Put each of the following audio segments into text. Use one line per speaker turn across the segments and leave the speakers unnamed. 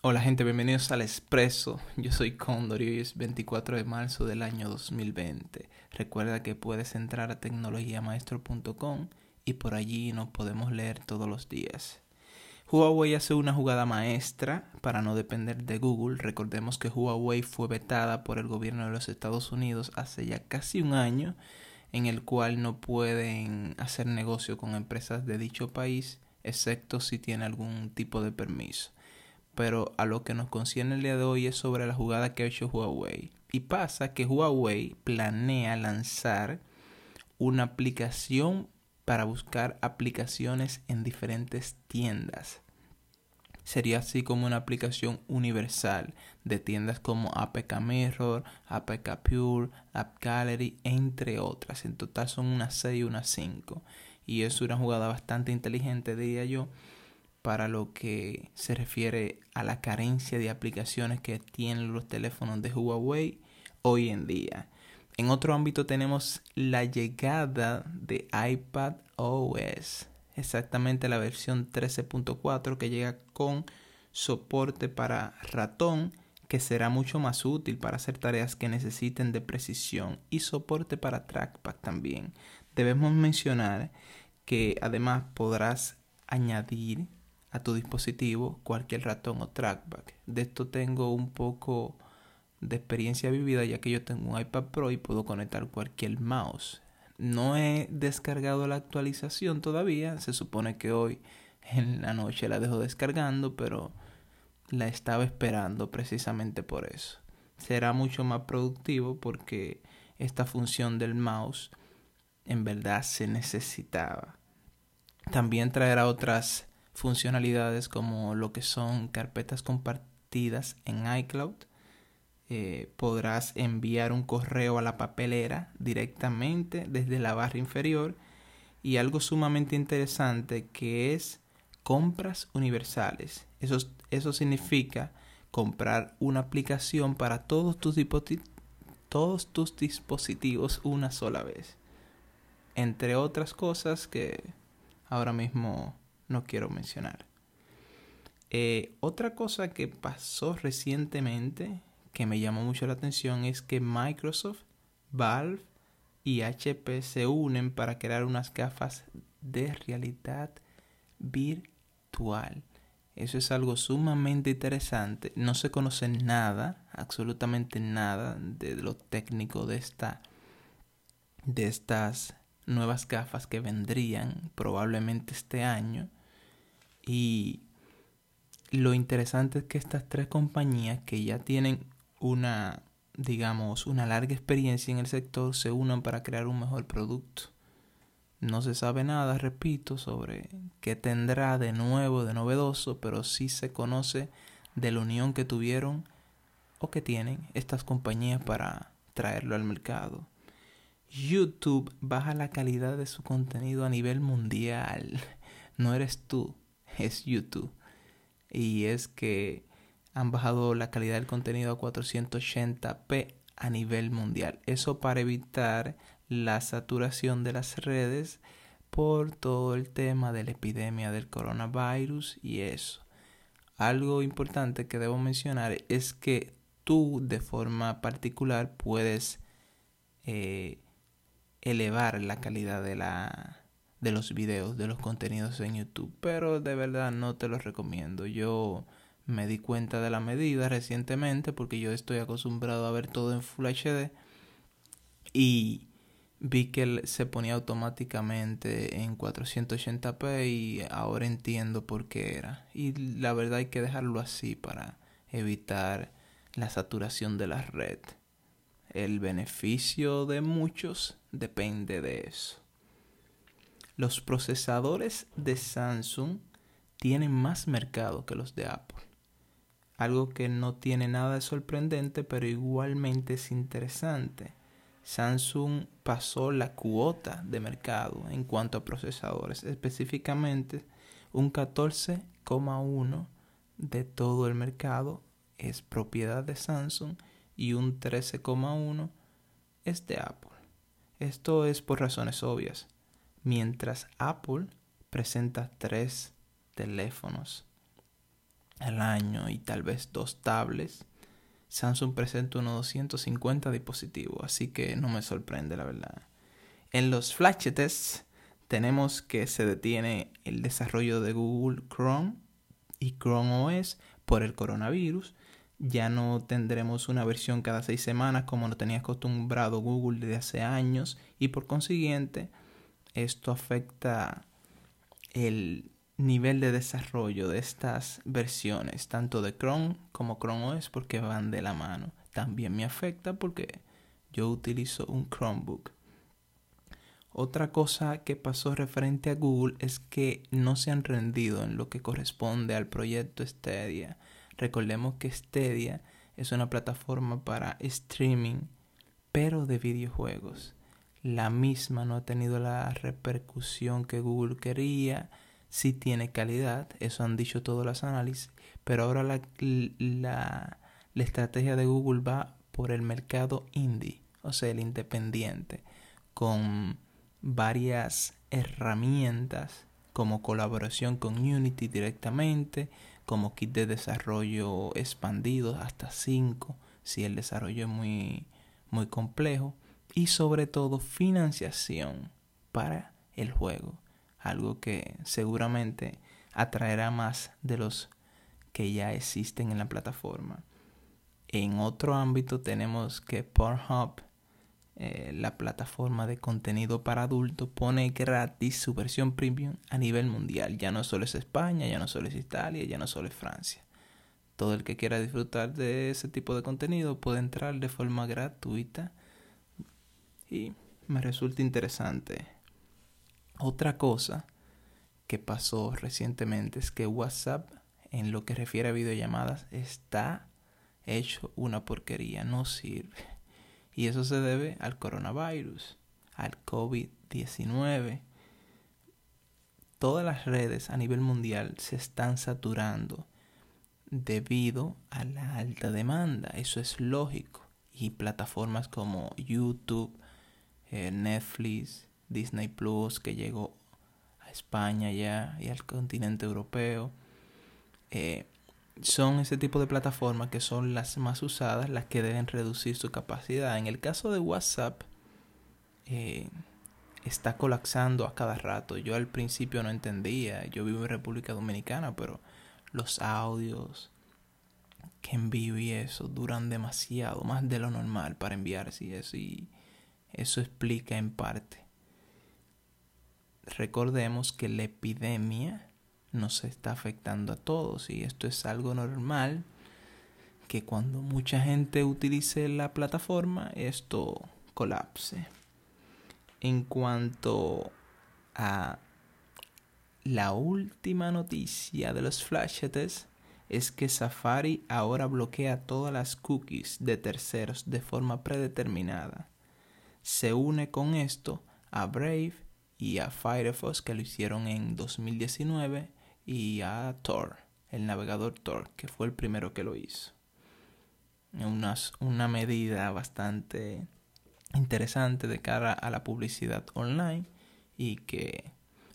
Hola gente, bienvenidos al Expreso. Yo soy Condor y hoy es 24 de marzo del año 2020. Recuerda que puedes entrar a tecnologiamaestro.com y por allí nos podemos leer todos los días. Huawei hace una jugada maestra para no depender de Google. Recordemos que Huawei fue vetada por el gobierno de los Estados Unidos hace ya casi un año, en el cual no pueden hacer negocio con empresas de dicho país, excepto si tiene algún tipo de permiso pero a lo que nos concierne el día de hoy es sobre la jugada que ha hecho Huawei. Y pasa que Huawei planea lanzar una aplicación para buscar aplicaciones en diferentes tiendas. Sería así como una aplicación universal de tiendas como APK Mirror, APK Pure, App Gallery, entre otras. En total son unas 6 y unas 5. Y es una jugada bastante inteligente, diría yo, para lo que se refiere a la carencia de aplicaciones que tienen los teléfonos de Huawei hoy en día. En otro ámbito tenemos la llegada de iPad OS, exactamente la versión 13.4 que llega con soporte para ratón que será mucho más útil para hacer tareas que necesiten de precisión y soporte para trackpad también. Debemos mencionar que además podrás añadir a tu dispositivo cualquier ratón o trackpad. De esto tengo un poco de experiencia vivida ya que yo tengo un iPad Pro y puedo conectar cualquier mouse. No he descargado la actualización todavía, se supone que hoy en la noche la dejo descargando, pero la estaba esperando precisamente por eso. Será mucho más productivo porque esta función del mouse en verdad se necesitaba. También traerá otras funcionalidades como lo que son carpetas compartidas en iCloud. Eh, podrás enviar un correo a la papelera directamente desde la barra inferior y algo sumamente interesante que es compras universales. Eso, eso significa comprar una aplicación para todos tus, todos tus dispositivos una sola vez. Entre otras cosas que ahora mismo no quiero mencionar. Eh, otra cosa que pasó recientemente que me llamó mucho la atención es que Microsoft, Valve y HP se unen para crear unas gafas de realidad virtual. Eso es algo sumamente interesante. No se conoce nada, absolutamente nada de lo técnico de esta de estas nuevas gafas que vendrían probablemente este año. Y lo interesante es que estas tres compañías que ya tienen una, digamos, una larga experiencia en el sector se unan para crear un mejor producto. No se sabe nada, repito, sobre qué tendrá de nuevo, de novedoso, pero sí se conoce de la unión que tuvieron o que tienen estas compañías para traerlo al mercado. YouTube baja la calidad de su contenido a nivel mundial. No eres tú, es YouTube. Y es que han bajado la calidad del contenido a 480p a nivel mundial. Eso para evitar la saturación de las redes por todo el tema de la epidemia del coronavirus y eso. Algo importante que debo mencionar es que tú de forma particular puedes eh, elevar la calidad de la de los videos, de los contenidos en YouTube, pero de verdad no te los recomiendo. Yo me di cuenta de la medida recientemente porque yo estoy acostumbrado a ver todo en Full HD y vi que se ponía automáticamente en 480p y ahora entiendo por qué era. Y la verdad hay que dejarlo así para evitar la saturación de la red. El beneficio de muchos depende de eso. Los procesadores de Samsung tienen más mercado que los de Apple. Algo que no tiene nada de sorprendente, pero igualmente es interesante. Samsung pasó la cuota de mercado en cuanto a procesadores, específicamente un 14,1 de todo el mercado es propiedad de Samsung y un 13,1 es de Apple. Esto es por razones obvias mientras Apple presenta tres teléfonos al año y tal vez dos tablets, Samsung presenta unos 250 dispositivos, así que no me sorprende la verdad. En los flash tests tenemos que se detiene el desarrollo de Google Chrome y Chrome OS por el coronavirus. Ya no tendremos una versión cada seis semanas como lo tenía acostumbrado Google desde hace años y por consiguiente esto afecta el nivel de desarrollo de estas versiones, tanto de Chrome como Chrome OS, porque van de la mano. También me afecta porque yo utilizo un Chromebook. Otra cosa que pasó referente a Google es que no se han rendido en lo que corresponde al proyecto Stadia. Recordemos que Stadia es una plataforma para streaming, pero de videojuegos. La misma no ha tenido la repercusión que Google quería sí tiene calidad, eso han dicho todos los análisis, pero ahora la, la, la estrategia de Google va por el mercado indie, o sea, el independiente, con varias herramientas como colaboración con Unity directamente, como kit de desarrollo expandido hasta 5 si el desarrollo es muy, muy complejo y sobre todo financiación para el juego algo que seguramente atraerá más de los que ya existen en la plataforma. En otro ámbito tenemos que Pornhub, eh, la plataforma de contenido para adultos, pone gratis su versión premium a nivel mundial. Ya no solo es España, ya no solo es Italia, ya no solo es Francia. Todo el que quiera disfrutar de ese tipo de contenido puede entrar de forma gratuita y me resulta interesante otra cosa que pasó recientemente es que WhatsApp, en lo que refiere a videollamadas, está hecho una porquería, no sirve. Y eso se debe al coronavirus, al COVID-19. Todas las redes a nivel mundial se están saturando debido a la alta demanda. Eso es lógico. Y plataformas como YouTube, eh, Netflix, Disney Plus que llegó a España ya y al continente europeo. Eh, son ese tipo de plataformas que son las más usadas, las que deben reducir su capacidad. En el caso de WhatsApp, eh, está colapsando a cada rato. Yo al principio no entendía, yo vivo en República Dominicana, pero los audios que envío y eso duran demasiado, más de lo normal para enviarse y eso, y eso explica en parte recordemos que la epidemia nos está afectando a todos y esto es algo normal que cuando mucha gente utilice la plataforma esto colapse. En cuanto a la última noticia de los flashetes es que Safari ahora bloquea todas las cookies de terceros de forma predeterminada. Se une con esto a Brave y a Firefox que lo hicieron en 2019 y a Tor, el navegador Tor, que fue el primero que lo hizo. Una, una medida bastante interesante de cara a la publicidad online y que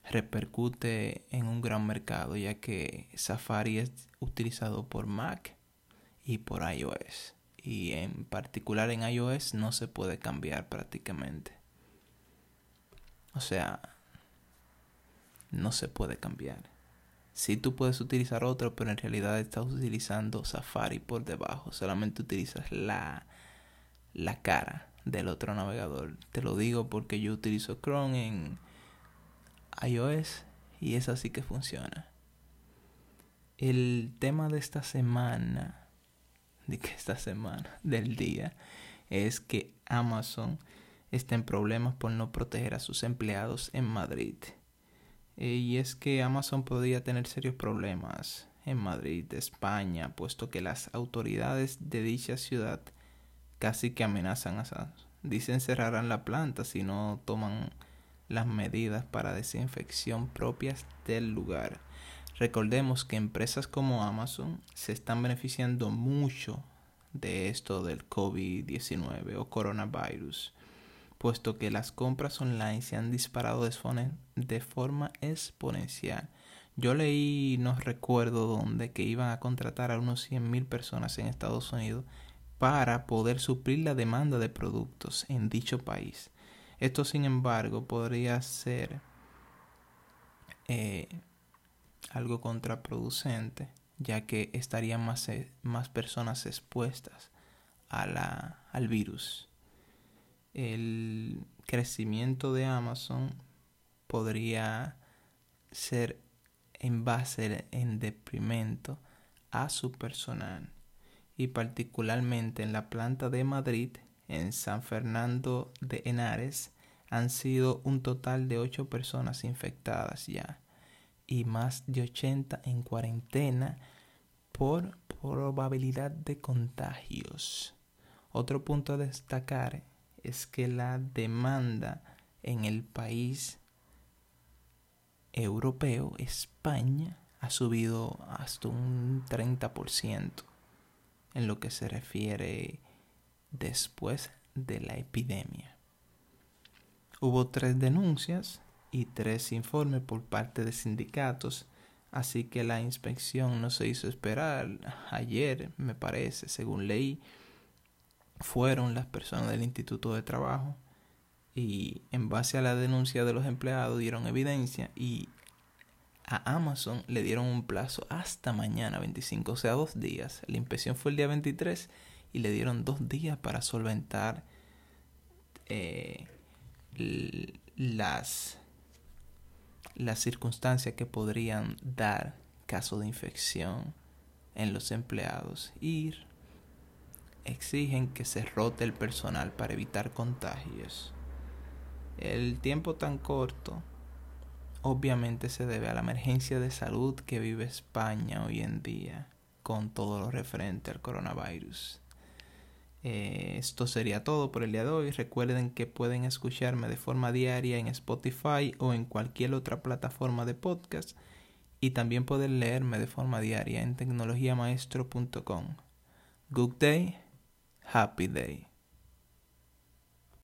repercute en un gran mercado ya que Safari es utilizado por Mac y por iOS y en particular en iOS no se puede cambiar prácticamente o sea, no se puede cambiar. Si tú puedes utilizar otro, pero en realidad estás utilizando Safari por debajo. Solamente utilizas la, la cara del otro navegador. Te lo digo porque yo utilizo Chrome en iOS y es así que funciona. El tema de esta semana, de que esta semana, del día, es que Amazon está en problemas por no proteger a sus empleados en Madrid. Eh, y es que Amazon podría tener serios problemas en Madrid, España, puesto que las autoridades de dicha ciudad casi que amenazan a Dicen cerrarán la planta si no toman las medidas para desinfección propias del lugar. Recordemos que empresas como Amazon se están beneficiando mucho de esto del COVID-19 o coronavirus puesto que las compras online se han disparado de forma exponencial. Yo leí, no recuerdo dónde, que iban a contratar a unos 100.000 personas en Estados Unidos para poder suplir la demanda de productos en dicho país. Esto, sin embargo, podría ser eh, algo contraproducente, ya que estarían más, eh, más personas expuestas a la, al virus. El crecimiento de Amazon podría ser en base en deprimento a su personal y particularmente en la planta de Madrid, en San Fernando de Henares, han sido un total de 8 personas infectadas ya y más de 80 en cuarentena por probabilidad de contagios. Otro punto a destacar es que la demanda en el país europeo, España, ha subido hasta un 30% en lo que se refiere después de la epidemia. Hubo tres denuncias y tres informes por parte de sindicatos, así que la inspección no se hizo esperar. Ayer, me parece, según leí, fueron las personas del Instituto de Trabajo y en base a la denuncia de los empleados dieron evidencia y a Amazon le dieron un plazo hasta mañana 25, o sea, dos días. La inspección fue el día 23 y le dieron dos días para solventar eh, las, las circunstancias que podrían dar caso de infección en los empleados y exigen que se rote el personal para evitar contagios. El tiempo tan corto obviamente se debe a la emergencia de salud que vive España hoy en día con todo lo referente al coronavirus. Eh, esto sería todo por el día de hoy. Recuerden que pueden escucharme de forma diaria en Spotify o en cualquier otra plataforma de podcast y también pueden leerme de forma diaria en tecnologiamaestro.com. Good day, happy day.